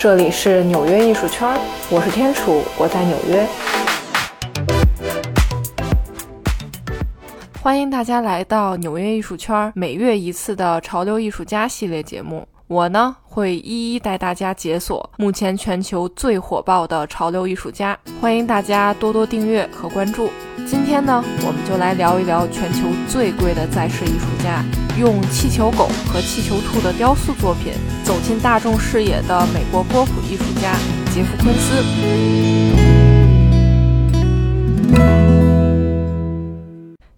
这里是纽约艺术圈，我是天楚，我在纽约。欢迎大家来到纽约艺术圈每月一次的潮流艺术家系列节目。我呢会一一带大家解锁目前全球最火爆的潮流艺术家，欢迎大家多多订阅和关注。今天呢，我们就来聊一聊全球最贵的在世艺术家，用气球狗和气球兔的雕塑作品走进大众视野的美国波普艺术家杰夫·昆斯。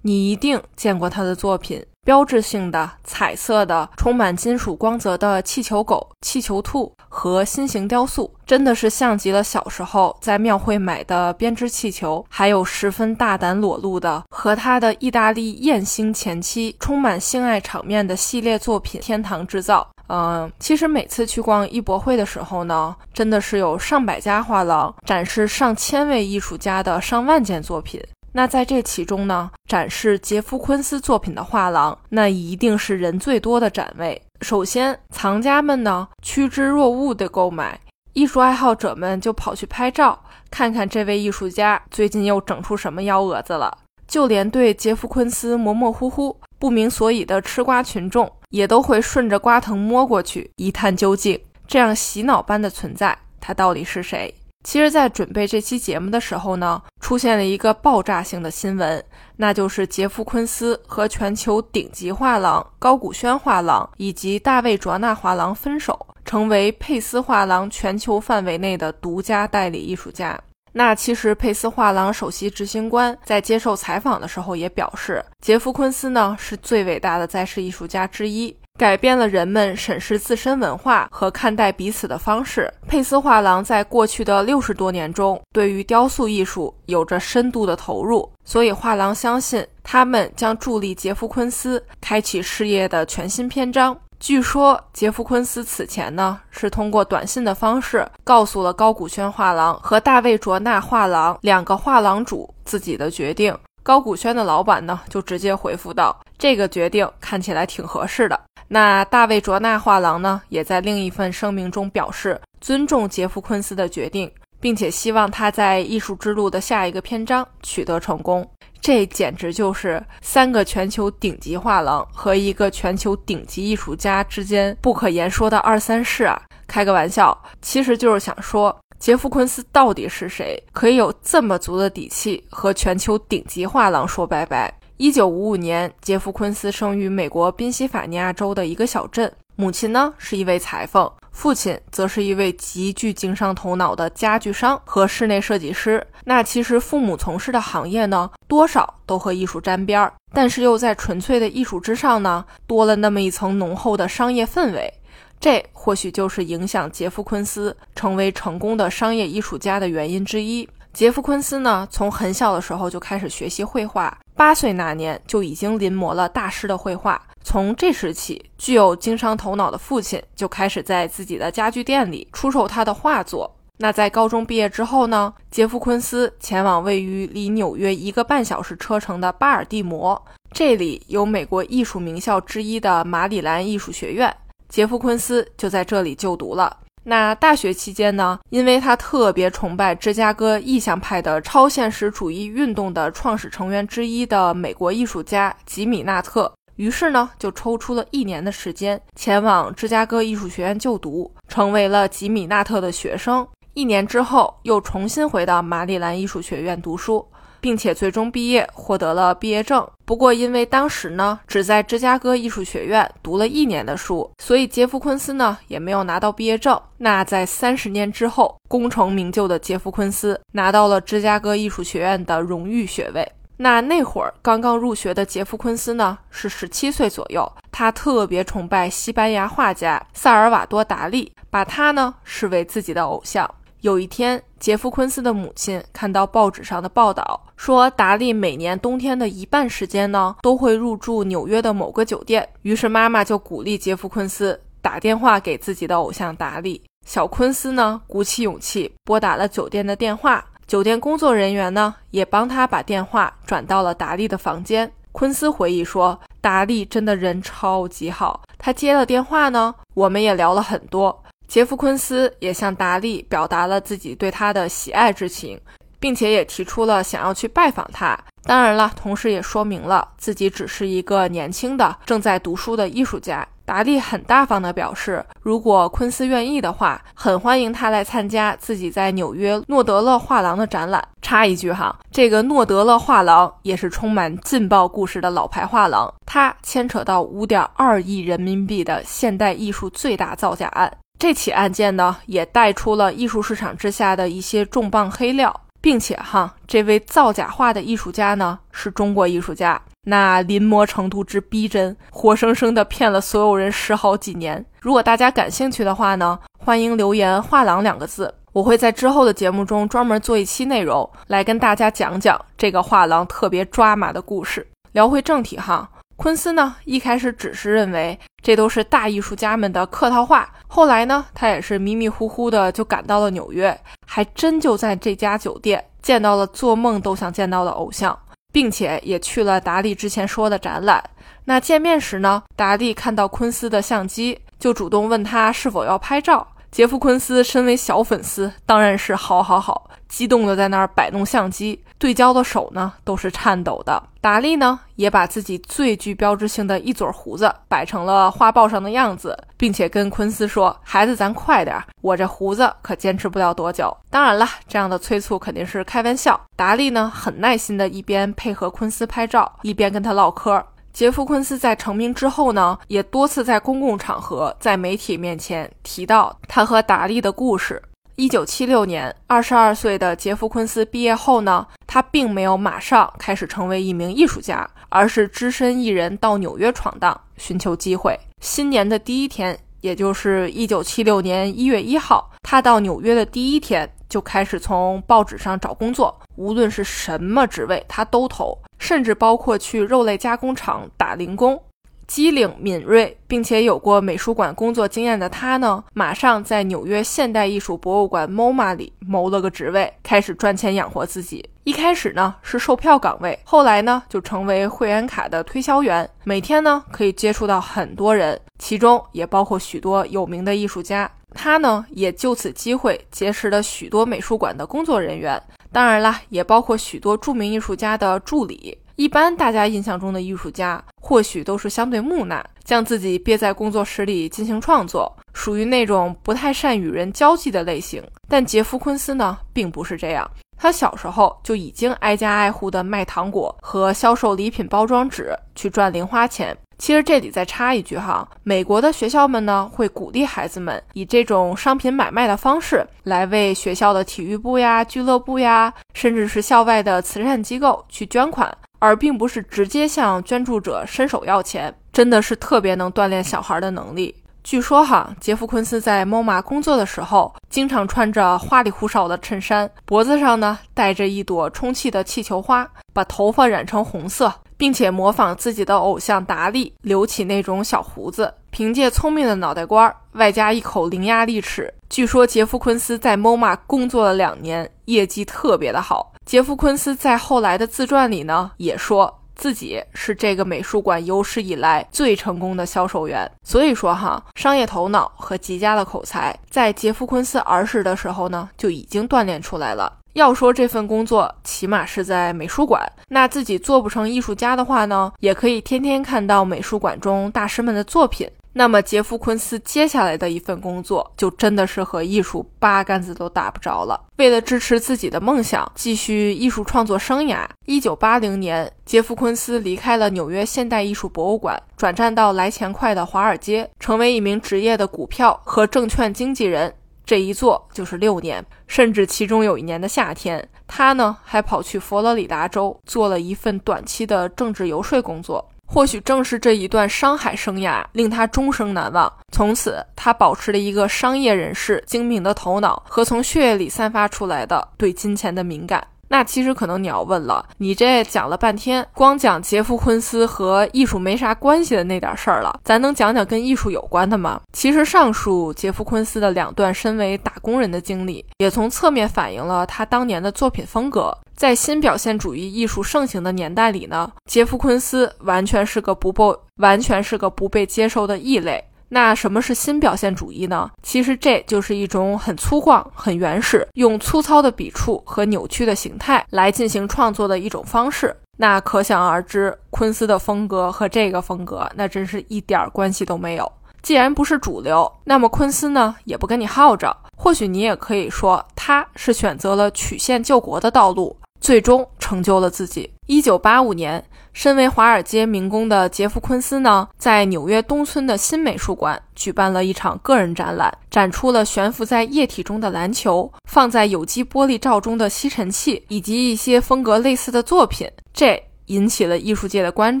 你一定见过他的作品。标志性的彩色的、充满金属光泽的气球狗、气球兔和心形雕塑，真的是像极了小时候在庙会买的编织气球，还有十分大胆裸露的和他的意大利艳星前妻充满性爱场面的系列作品《天堂制造》。嗯，其实每次去逛艺博会的时候呢，真的是有上百家画廊展示上千位艺术家的上万件作品。那在这其中呢，展示杰夫·昆斯作品的画廊，那一定是人最多的展位。首先，藏家们呢趋之若鹜的购买，艺术爱好者们就跑去拍照，看看这位艺术家最近又整出什么幺蛾子了。就连对杰夫·昆斯模模糊糊、不明所以的吃瓜群众，也都会顺着瓜藤摸过去一探究竟。这样洗脑般的存在，他到底是谁？其实，在准备这期节目的时候呢，出现了一个爆炸性的新闻，那就是杰夫·昆斯和全球顶级画廊高古轩画廊以及大卫·卓纳画廊分手，成为佩斯画廊全球范围内的独家代理艺术家。那其实，佩斯画廊首席执行官在接受采访的时候也表示，杰夫·昆斯呢是最伟大的在世艺术家之一。改变了人们审视自身文化和看待彼此的方式。佩斯画廊在过去的六十多年中，对于雕塑艺术有着深度的投入，所以画廊相信他们将助力杰夫·昆斯开启事业的全新篇章。据说，杰夫·昆斯此前呢是通过短信的方式告诉了高古轩画廊和大卫·卓纳画廊两个画廊主自己的决定。高古轩的老板呢就直接回复道：“这个决定看起来挺合适的。”那大卫·卓纳画廊呢，也在另一份声明中表示尊重杰夫·昆斯的决定，并且希望他在艺术之路的下一个篇章取得成功。这简直就是三个全球顶级画廊和一个全球顶级艺术家之间不可言说的二三事啊！开个玩笑，其实就是想说，杰夫·昆斯到底是谁，可以有这么足的底气和全球顶级画廊说拜拜？一九五五年，杰夫·昆斯生于美国宾夕法尼亚州的一个小镇。母亲呢是一位裁缝，父亲则是一位极具经商头脑的家具商和室内设计师。那其实父母从事的行业呢，多少都和艺术沾边儿，但是又在纯粹的艺术之上呢，多了那么一层浓厚的商业氛围。这或许就是影响杰夫·昆斯成为成功的商业艺术家的原因之一。杰夫·昆斯呢，从很小的时候就开始学习绘画，八岁那年就已经临摹了大师的绘画。从这时起，具有经商头脑的父亲就开始在自己的家具店里出售他的画作。那在高中毕业之后呢，杰夫·昆斯前往位于离纽约一个半小时车程的巴尔的摩，这里有美国艺术名校之一的马里兰艺术学院，杰夫·昆斯就在这里就读了。那大学期间呢，因为他特别崇拜芝加哥意象派的超现实主义运动的创始成员之一的美国艺术家吉米纳特，于是呢就抽出了一年的时间前往芝加哥艺术学院就读，成为了吉米纳特的学生。一年之后，又重新回到马里兰艺术学院读书。并且最终毕业，获得了毕业证。不过，因为当时呢只在芝加哥艺术学院读了一年的书，所以杰夫·昆斯呢也没有拿到毕业证。那在三十年之后，功成名就的杰夫·昆斯拿到了芝加哥艺术学院的荣誉学位。那那会儿刚刚入学的杰夫·昆斯呢是十七岁左右，他特别崇拜西班牙画家萨尔瓦多·达利，把他呢视为自己的偶像。有一天，杰夫·昆斯的母亲看到报纸上的报道，说达利每年冬天的一半时间呢，都会入住纽约的某个酒店。于是妈妈就鼓励杰夫·昆斯打电话给自己的偶像达利。小昆斯呢，鼓起勇气拨打了酒店的电话，酒店工作人员呢，也帮他把电话转到了达利的房间。昆斯回忆说，达利真的人超级好，他接了电话呢，我们也聊了很多。杰夫·昆斯也向达利表达了自己对他的喜爱之情，并且也提出了想要去拜访他。当然了，同时也说明了自己只是一个年轻的正在读书的艺术家。达利很大方地表示，如果昆斯愿意的话，很欢迎他来参加自己在纽约诺德勒画廊的展览。插一句哈，这个诺德勒画廊也是充满劲爆故事的老牌画廊，它牵扯到五点二亿人民币的现代艺术最大造假案。这起案件呢，也带出了艺术市场之下的一些重磅黑料。并且哈，这位造假画的艺术家呢，是中国艺术家，那临摹程度之逼真，活生生的骗了所有人十好几年。如果大家感兴趣的话呢，欢迎留言“画廊”两个字，我会在之后的节目中专门做一期内容来跟大家讲讲这个画廊特别抓马的故事。聊回正题哈。昆斯呢，一开始只是认为这都是大艺术家们的客套话，后来呢，他也是迷迷糊糊的就赶到了纽约，还真就在这家酒店见到了做梦都想见到的偶像，并且也去了达利之前说的展览。那见面时呢，达利看到昆斯的相机，就主动问他是否要拍照。杰夫·昆斯身为小粉丝，当然是好好好，激动的在那儿摆弄相机，对焦的手呢都是颤抖的。达利呢也把自己最具标志性的一撮胡子摆成了画报上的样子，并且跟昆斯说：“孩子，咱快点，我这胡子可坚持不了多久。”当然了，这样的催促肯定是开玩笑。达利呢很耐心的一边配合昆斯拍照，一边跟他唠嗑。杰夫·昆斯在成名之后呢，也多次在公共场合、在媒体面前提到他和达利的故事。一九七六年，二十二岁的杰夫·昆斯毕业后呢，他并没有马上开始成为一名艺术家，而是只身一人到纽约闯荡，寻求机会。新年的第一天，也就是一九七六年一月一号，他到纽约的第一天就开始从报纸上找工作，无论是什么职位，他都投。甚至包括去肉类加工厂打零工，机灵敏锐，并且有过美术馆工作经验的他呢，马上在纽约现代艺术博物馆 MoMA 里谋了个职位，开始赚钱养活自己。一开始呢是售票岗位，后来呢就成为会员卡的推销员，每天呢可以接触到很多人，其中也包括许多有名的艺术家。他呢也就此机会结识了许多美术馆的工作人员。当然啦，也包括许多著名艺术家的助理。一般大家印象中的艺术家，或许都是相对木讷，将自己憋在工作室里进行创作，属于那种不太善与人交际的类型。但杰夫·昆斯呢，并不是这样。他小时候就已经挨家挨户的卖糖果和销售礼品包装纸，去赚零花钱。其实这里再插一句哈，美国的学校们呢会鼓励孩子们以这种商品买卖的方式来为学校的体育部呀、俱乐部呀，甚至是校外的慈善机构去捐款，而并不是直接向捐助者伸手要钱，真的是特别能锻炼小孩的能力。据说哈，杰夫·昆斯在 MoMA 工作的时候，经常穿着花里胡哨的衬衫，脖子上呢戴着一朵充气的气球花，把头发染成红色。并且模仿自己的偶像达利，留起那种小胡子，凭借聪明的脑袋瓜儿，外加一口伶牙俐齿。据说杰夫·昆斯在 MoMA 工作了两年，业绩特别的好。杰夫·昆斯在后来的自传里呢，也说自己是这个美术馆有史以来最成功的销售员。所以说哈，商业头脑和极佳的口才，在杰夫·昆斯儿时的时候呢，就已经锻炼出来了。要说这份工作起码是在美术馆，那自己做不成艺术家的话呢，也可以天天看到美术馆中大师们的作品。那么杰夫·昆斯接下来的一份工作就真的是和艺术八竿子都打不着了。为了支持自己的梦想，继续艺术创作生涯，一九八零年，杰夫·昆斯离开了纽约现代艺术博物馆，转战到来钱快的华尔街，成为一名职业的股票和证券经纪人。这一做就是六年，甚至其中有一年的夏天，他呢还跑去佛罗里达州做了一份短期的政治游说工作。或许正是这一段商海生涯令他终生难忘。从此，他保持了一个商业人士精明的头脑和从血液里散发出来的对金钱的敏感。那其实可能你要问了，你这讲了半天，光讲杰夫·昆斯和艺术没啥关系的那点事儿了，咱能讲讲跟艺术有关的吗？其实上述杰夫·昆斯的两段身为打工人的经历，也从侧面反映了他当年的作品风格。在新表现主义艺术盛行的年代里呢，杰夫·昆斯完全是个不被完全是个不被接受的异类。那什么是新表现主义呢？其实这就是一种很粗犷、很原始，用粗糙的笔触和扭曲的形态来进行创作的一种方式。那可想而知，昆斯的风格和这个风格那真是一点关系都没有。既然不是主流，那么昆斯呢也不跟你耗着。或许你也可以说，他是选择了曲线救国的道路，最终成就了自己。一九八五年。身为华尔街民工的杰夫·昆斯呢，在纽约东村的新美术馆举办了一场个人展览，展出了悬浮在液体中的篮球、放在有机玻璃罩中的吸尘器以及一些风格类似的作品，这引起了艺术界的关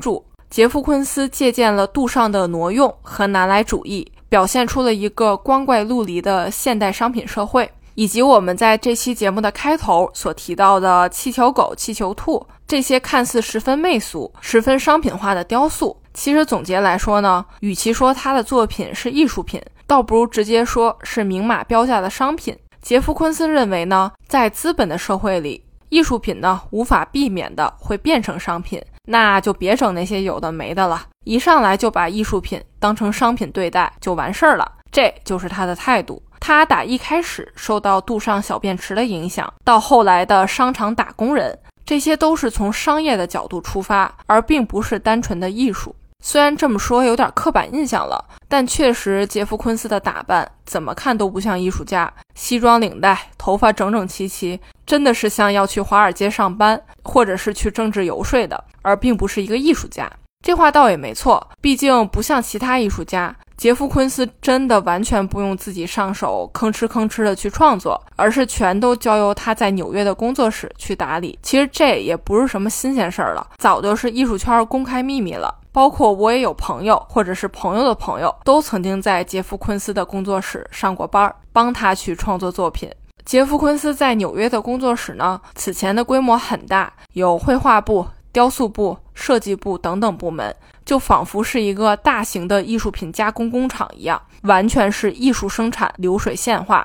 注。杰夫·昆斯借鉴了杜尚的挪用和拿来主义，表现出了一个光怪陆离的现代商品社会。以及我们在这期节目的开头所提到的气球狗、气球兔这些看似十分媚俗、十分商品化的雕塑，其实总结来说呢，与其说他的作品是艺术品，倒不如直接说是明码标价的商品。杰夫·昆斯认为呢，在资本的社会里，艺术品呢无法避免的会变成商品，那就别整那些有的没的了，一上来就把艺术品当成商品对待就完事儿了，这就是他的态度。他打一开始受到杜尚小便池的影响，到后来的商场打工人，这些都是从商业的角度出发，而并不是单纯的艺术。虽然这么说有点刻板印象了，但确实杰夫·昆斯的打扮怎么看都不像艺术家，西装领带，头发整整齐齐，真的是像要去华尔街上班，或者是去政治游说的，而并不是一个艺术家。这话倒也没错，毕竟不像其他艺术家。杰夫·昆斯真的完全不用自己上手，吭哧吭哧的去创作，而是全都交由他在纽约的工作室去打理。其实这也不是什么新鲜事儿了，早就是艺术圈公开秘密了。包括我也有朋友，或者是朋友的朋友，都曾经在杰夫·昆斯的工作室上过班，帮他去创作作品。杰夫·昆斯在纽约的工作室呢，此前的规模很大，有绘画部、雕塑部、设计部等等部门。就仿佛是一个大型的艺术品加工工厂一样，完全是艺术生产流水线化。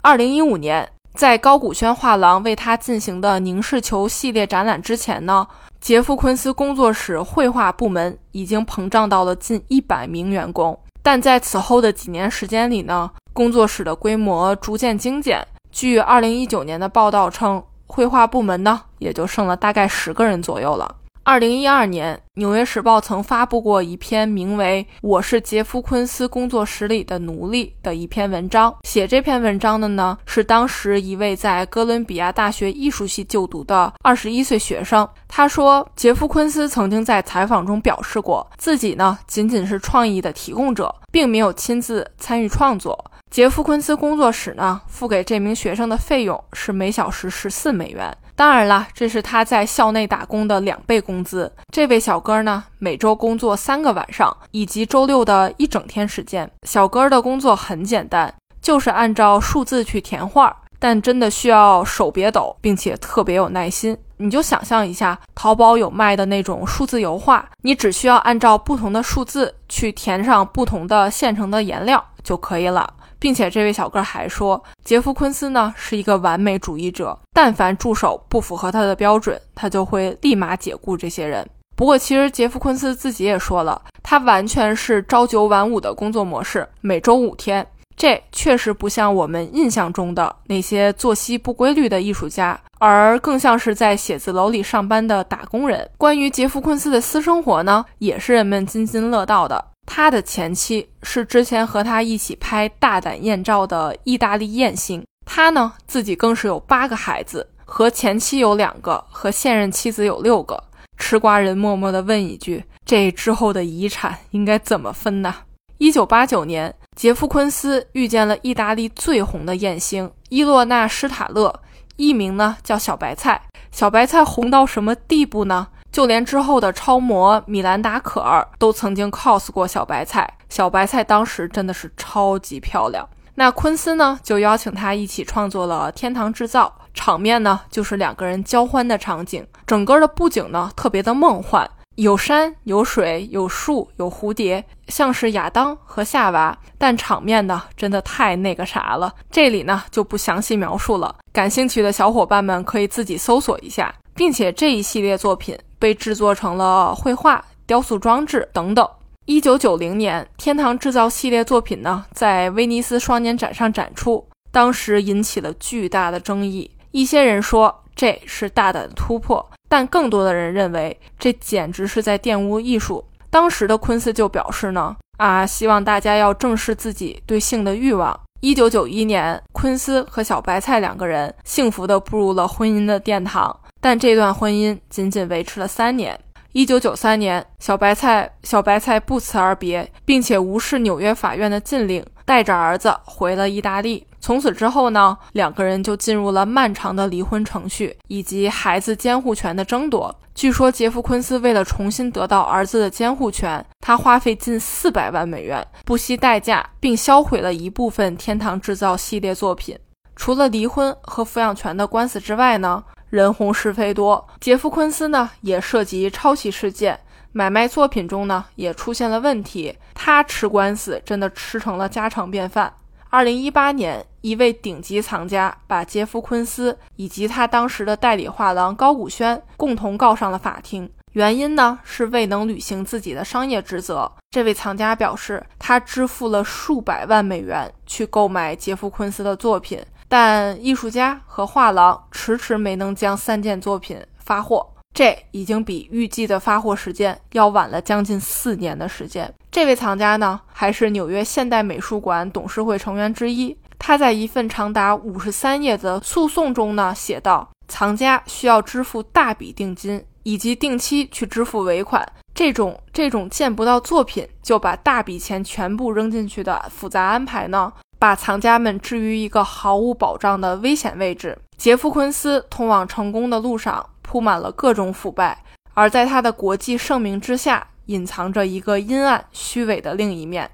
二零一五年，在高古轩画廊为他进行的凝视球系列展览之前呢，杰夫·昆斯工作室绘画部门已经膨胀到了近一百名员工。但在此后的几年时间里呢，工作室的规模逐渐精简。据二零一九年的报道称，绘画部门呢也就剩了大概十个人左右了。二零一二年，《纽约时报》曾发布过一篇名为《我是杰夫·昆斯工作室里的奴隶》的一篇文章。写这篇文章的呢，是当时一位在哥伦比亚大学艺术系就读的二十一岁学生。他说，杰夫·昆斯曾经在采访中表示过，自己呢仅仅是创意的提供者，并没有亲自参与创作。杰夫·昆斯工作室呢，付给这名学生的费用是每小时十四美元。当然了，这是他在校内打工的两倍工资。这位小哥呢，每周工作三个晚上，以及周六的一整天时间。小哥的工作很简单，就是按照数字去填画，但真的需要手别抖，并且特别有耐心。你就想象一下，淘宝有卖的那种数字油画，你只需要按照不同的数字去填上不同的现成的颜料就可以了。并且这位小哥还说，杰夫·昆斯呢是一个完美主义者，但凡助手不符合他的标准，他就会立马解雇这些人。不过，其实杰夫·昆斯自己也说了，他完全是朝九晚五的工作模式，每周五天。这确实不像我们印象中的那些作息不规律的艺术家，而更像是在写字楼里上班的打工人。关于杰夫·昆斯的私生活呢，也是人们津津乐道的。他的前妻是之前和他一起拍《大胆艳照》的意大利艳星，他呢自己更是有八个孩子，和前妻有两个，和现任妻子有六个。吃瓜人默默地问一句：这之后的遗产应该怎么分呢？一九八九年，杰夫·昆斯遇见了意大利最红的艳星伊洛娜·施塔勒，艺名呢叫小白菜。小白菜红到什么地步呢？就连之后的超模米兰达·可儿都曾经 cos 过小白菜，小白菜当时真的是超级漂亮。那昆斯呢，就邀请他一起创作了《天堂制造》，场面呢就是两个人交欢的场景，整个的布景呢特别的梦幻，有山有水有树有蝴蝶，像是亚当和夏娃。但场面呢真的太那个啥了，这里呢就不详细描述了，感兴趣的小伙伴们可以自己搜索一下，并且这一系列作品。被制作成了绘画、雕塑装置等等。一九九零年，《天堂制造》系列作品呢，在威尼斯双年展上展出，当时引起了巨大的争议。一些人说这是大胆的突破，但更多的人认为这简直是在玷污艺术。当时的昆斯就表示呢，啊，希望大家要正视自己对性的欲望。一九九一年，昆斯和小白菜两个人幸福地步入了婚姻的殿堂，但这段婚姻仅仅维持了三年。一九九三年，小白菜小白菜不辞而别，并且无视纽约法院的禁令，带着儿子回了意大利。从此之后呢，两个人就进入了漫长的离婚程序以及孩子监护权的争夺。据说杰夫·昆斯为了重新得到儿子的监护权，他花费近四百万美元，不惜代价，并销毁了一部分《天堂制造》系列作品。除了离婚和抚养权的官司之外呢？人红是非多，杰夫·昆斯呢也涉及抄袭事件，买卖作品中呢也出现了问题，他吃官司真的吃成了家常便饭。二零一八年，一位顶级藏家把杰夫·昆斯以及他当时的代理画廊高古轩共同告上了法庭，原因呢是未能履行自己的商业职责。这位藏家表示，他支付了数百万美元去购买杰夫·昆斯的作品。但艺术家和画廊迟迟没能将三件作品发货，这已经比预计的发货时间要晚了将近四年的时间。这位藏家呢，还是纽约现代美术馆董事会成员之一。他在一份长达五十三页的诉讼中呢，写道：藏家需要支付大笔定金，以及定期去支付尾款。这种这种见不到作品就把大笔钱全部扔进去的复杂安排呢？把藏家们置于一个毫无保障的危险位置。杰夫·昆斯通往成功的路上铺满了各种腐败，而在他的国际盛名之下，隐藏着一个阴暗、虚伪的另一面。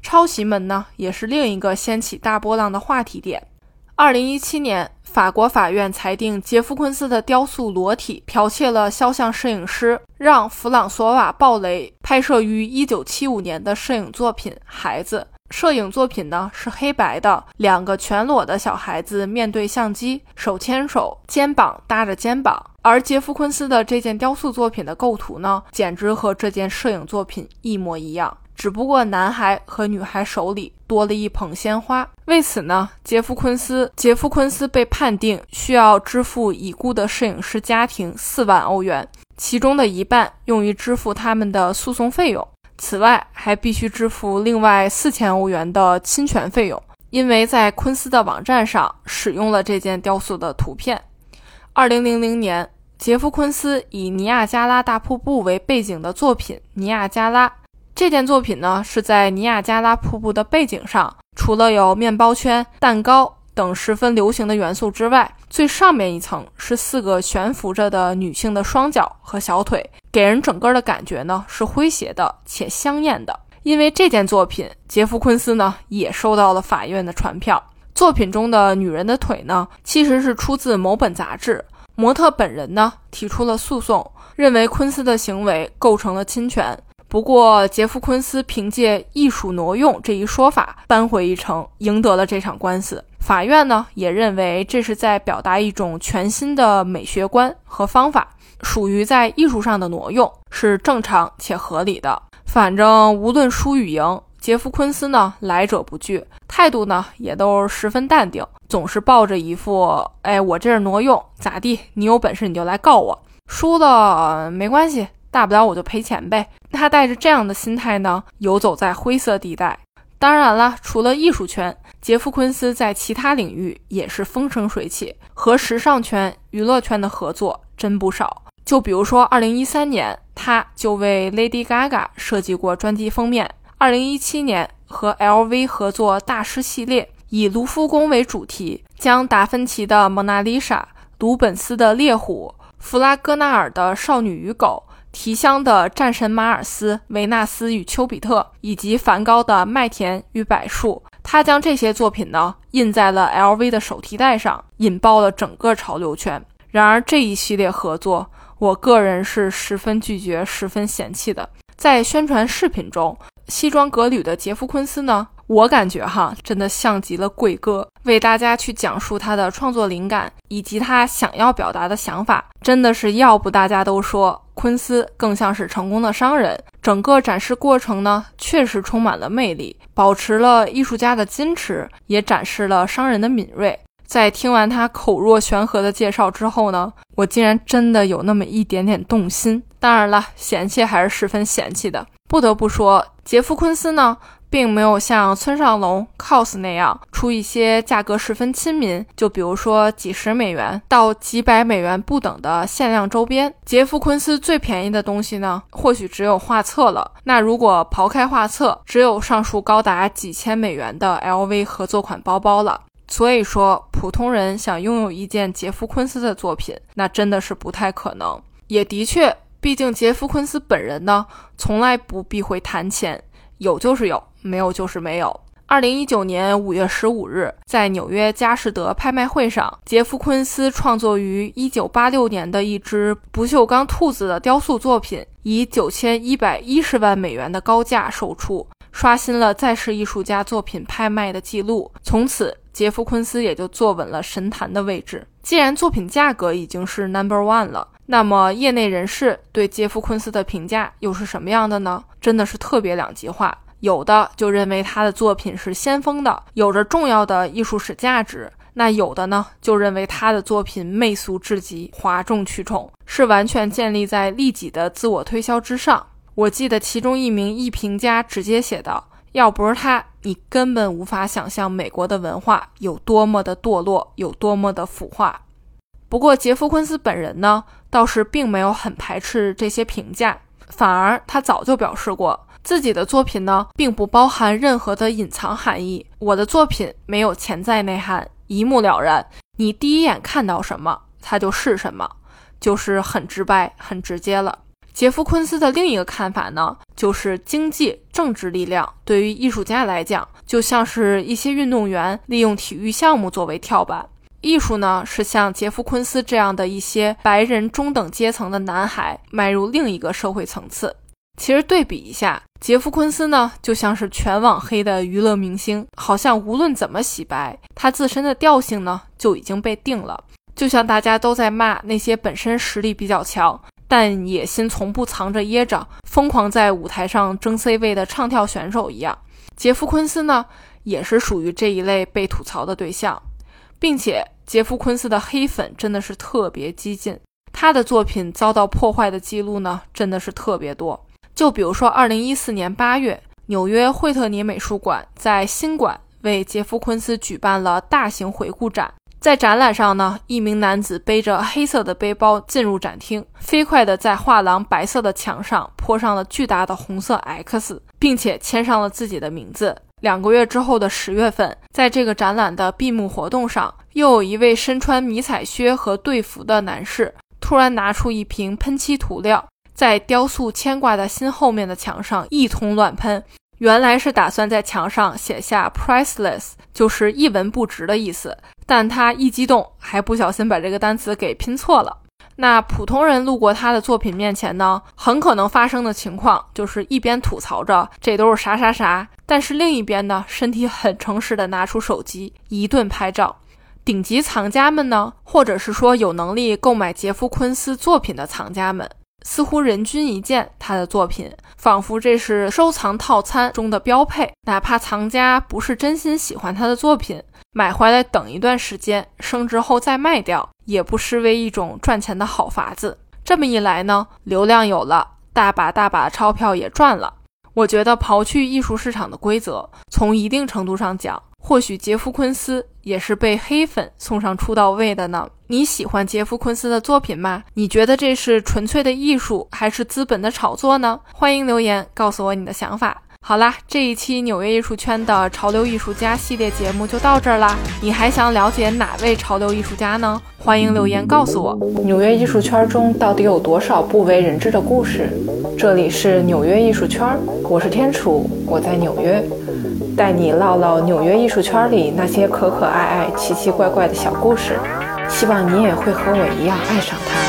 抄袭门呢，也是另一个掀起大波浪的话题点。二零一七年，法国法院裁定杰夫·昆斯的雕塑裸体剽窃了肖像摄影师让·弗朗索瓦·鲍雷拍摄于一九七五年的摄影作品《孩子》。摄影作品呢是黑白的，两个全裸的小孩子面对相机，手牵手，肩膀搭着肩膀。而杰夫·昆斯的这件雕塑作品的构图呢，简直和这件摄影作品一模一样，只不过男孩和女孩手里多了一捧鲜花。为此呢，杰夫·昆斯杰夫·昆斯被判定需要支付已故的摄影师家庭四万欧元，其中的一半用于支付他们的诉讼费用。此外，还必须支付另外四千欧元的侵权费用，因为在昆斯的网站上使用了这件雕塑的图片。二零零零年，杰夫·昆斯以尼亚加拉大瀑布为背景的作品《尼亚加拉》，这件作品呢是在尼亚加拉瀑布的背景上，除了有面包圈、蛋糕。等十分流行的元素之外，最上面一层是四个悬浮着的女性的双脚和小腿，给人整个的感觉呢是诙谐的且香艳的。因为这件作品，杰夫·昆斯呢也收到了法院的传票。作品中的女人的腿呢，其实是出自某本杂志。模特本人呢提出了诉讼，认为昆斯的行为构成了侵权。不过，杰夫·昆斯凭借艺术挪用这一说法扳回一城，赢得了这场官司。法院呢也认为这是在表达一种全新的美学观和方法，属于在艺术上的挪用，是正常且合理的。反正无论输与赢，杰夫·昆斯呢来者不拒，态度呢也都十分淡定，总是抱着一副“哎，我这是挪用，咋地？你有本事你就来告我，输了没关系，大不了我就赔钱呗。”他带着这样的心态呢，游走在灰色地带。当然了，除了艺术圈，杰夫·昆斯在其他领域也是风生水起，和时尚圈、娱乐圈的合作真不少。就比如说，2013年，他就为 Lady Gaga 设计过专辑封面；2017年，和 LV 合作大师系列，以卢浮宫为主题，将达芬奇的《蒙娜丽莎》、鲁本斯的《猎虎》、弗拉戈纳尔的《少女与狗》。提香的战神马尔斯、维纳斯与丘比特，以及梵高的麦田与柏树，他将这些作品呢印在了 LV 的手提袋上，引爆了整个潮流圈。然而这一系列合作，我个人是十分拒绝、十分嫌弃的。在宣传视频中，西装革履的杰夫·昆斯呢？我感觉哈，真的像极了贵哥，为大家去讲述他的创作灵感以及他想要表达的想法，真的是要不大家都说昆斯更像是成功的商人，整个展示过程呢，确实充满了魅力，保持了艺术家的矜持，也展示了商人的敏锐。在听完他口若悬河的介绍之后呢，我竟然真的有那么一点点动心。当然了，嫌弃还是十分嫌弃的。不得不说，杰夫·昆斯呢。并没有像村上隆 cos 那样出一些价格十分亲民，就比如说几十美元到几百美元不等的限量周边。杰夫·昆斯最便宜的东西呢，或许只有画册了。那如果刨开画册，只有上述高达几千美元的 LV 合作款包包了。所以说，普通人想拥有一件杰夫·昆斯的作品，那真的是不太可能。也的确，毕竟杰夫·昆斯本人呢，从来不避讳谈钱，有就是有。没有就是没有。二零一九年五月十五日，在纽约佳士得拍卖会上，杰夫·昆斯创作于一九八六年的一只不锈钢兔子的雕塑作品，以九千一百一十万美元的高价售出，刷新了在世艺术家作品拍卖的记录。从此，杰夫·昆斯也就坐稳了神坛的位置。既然作品价格已经是 number one 了，那么业内人士对杰夫·昆斯的评价又是什么样的呢？真的是特别两极化。有的就认为他的作品是先锋的，有着重要的艺术史价值；那有的呢，就认为他的作品媚俗至极，哗众取宠，是完全建立在利己的自我推销之上。我记得其中一名艺评家直接写道：“要不是他，你根本无法想象美国的文化有多么的堕落，有多么的腐化。”不过，杰夫·昆斯本人呢，倒是并没有很排斥这些评价，反而他早就表示过。自己的作品呢，并不包含任何的隐藏含义。我的作品没有潜在内涵，一目了然。你第一眼看到什么，它就是什么，就是很直白、很直接了。杰夫·昆斯的另一个看法呢，就是经济、政治力量对于艺术家来讲，就像是一些运动员利用体育项目作为跳板。艺术呢，是像杰夫·昆斯这样的一些白人中等阶层的男孩迈入另一个社会层次。其实对比一下，杰夫·昆斯呢，就像是全网黑的娱乐明星，好像无论怎么洗白，他自身的调性呢就已经被定了。就像大家都在骂那些本身实力比较强，但野心从不藏着掖着，疯狂在舞台上争 C 位的唱跳选手一样，杰夫·昆斯呢也是属于这一类被吐槽的对象，并且杰夫·昆斯的黑粉真的是特别激进，他的作品遭到破坏的记录呢真的是特别多。就比如说，二零一四年八月，纽约惠特尼美术馆在新馆为杰夫·昆斯举办了大型回顾展。在展览上呢，一名男子背着黑色的背包进入展厅，飞快地在画廊白色的墙上泼上了巨大的红色 X，并且签上了自己的名字。两个月之后的十月份，在这个展览的闭幕活动上，又有一位身穿迷彩靴和队服的男士突然拿出一瓶喷漆涂料。在雕塑牵挂在心后面的墙上一通乱喷，原来是打算在墙上写下 priceless，就是一文不值的意思。但他一激动，还不小心把这个单词给拼错了。那普通人路过他的作品面前呢，很可能发生的情况就是一边吐槽着这都是啥啥啥，但是另一边呢，身体很诚实的拿出手机一顿拍照。顶级藏家们呢，或者是说有能力购买杰夫·昆斯作品的藏家们。似乎人均一件他的作品，仿佛这是收藏套餐中的标配。哪怕藏家不是真心喜欢他的作品，买回来等一段时间升值后再卖掉，也不失为一种赚钱的好法子。这么一来呢，流量有了，大把大把的钞票也赚了。我觉得刨去艺术市场的规则，从一定程度上讲。或许杰夫·昆斯也是被黑粉送上出道位的呢。你喜欢杰夫·昆斯的作品吗？你觉得这是纯粹的艺术，还是资本的炒作呢？欢迎留言告诉我你的想法。好啦，这一期纽约艺术圈的潮流艺术家系列节目就到这儿啦。你还想了解哪位潮流艺术家呢？欢迎留言告诉我。纽约艺术圈中到底有多少不为人知的故事？这里是纽约艺术圈，我是天楚，我在纽约，带你唠唠纽约艺术圈里那些可可爱爱、奇奇怪怪的小故事。希望你也会和我一样爱上它。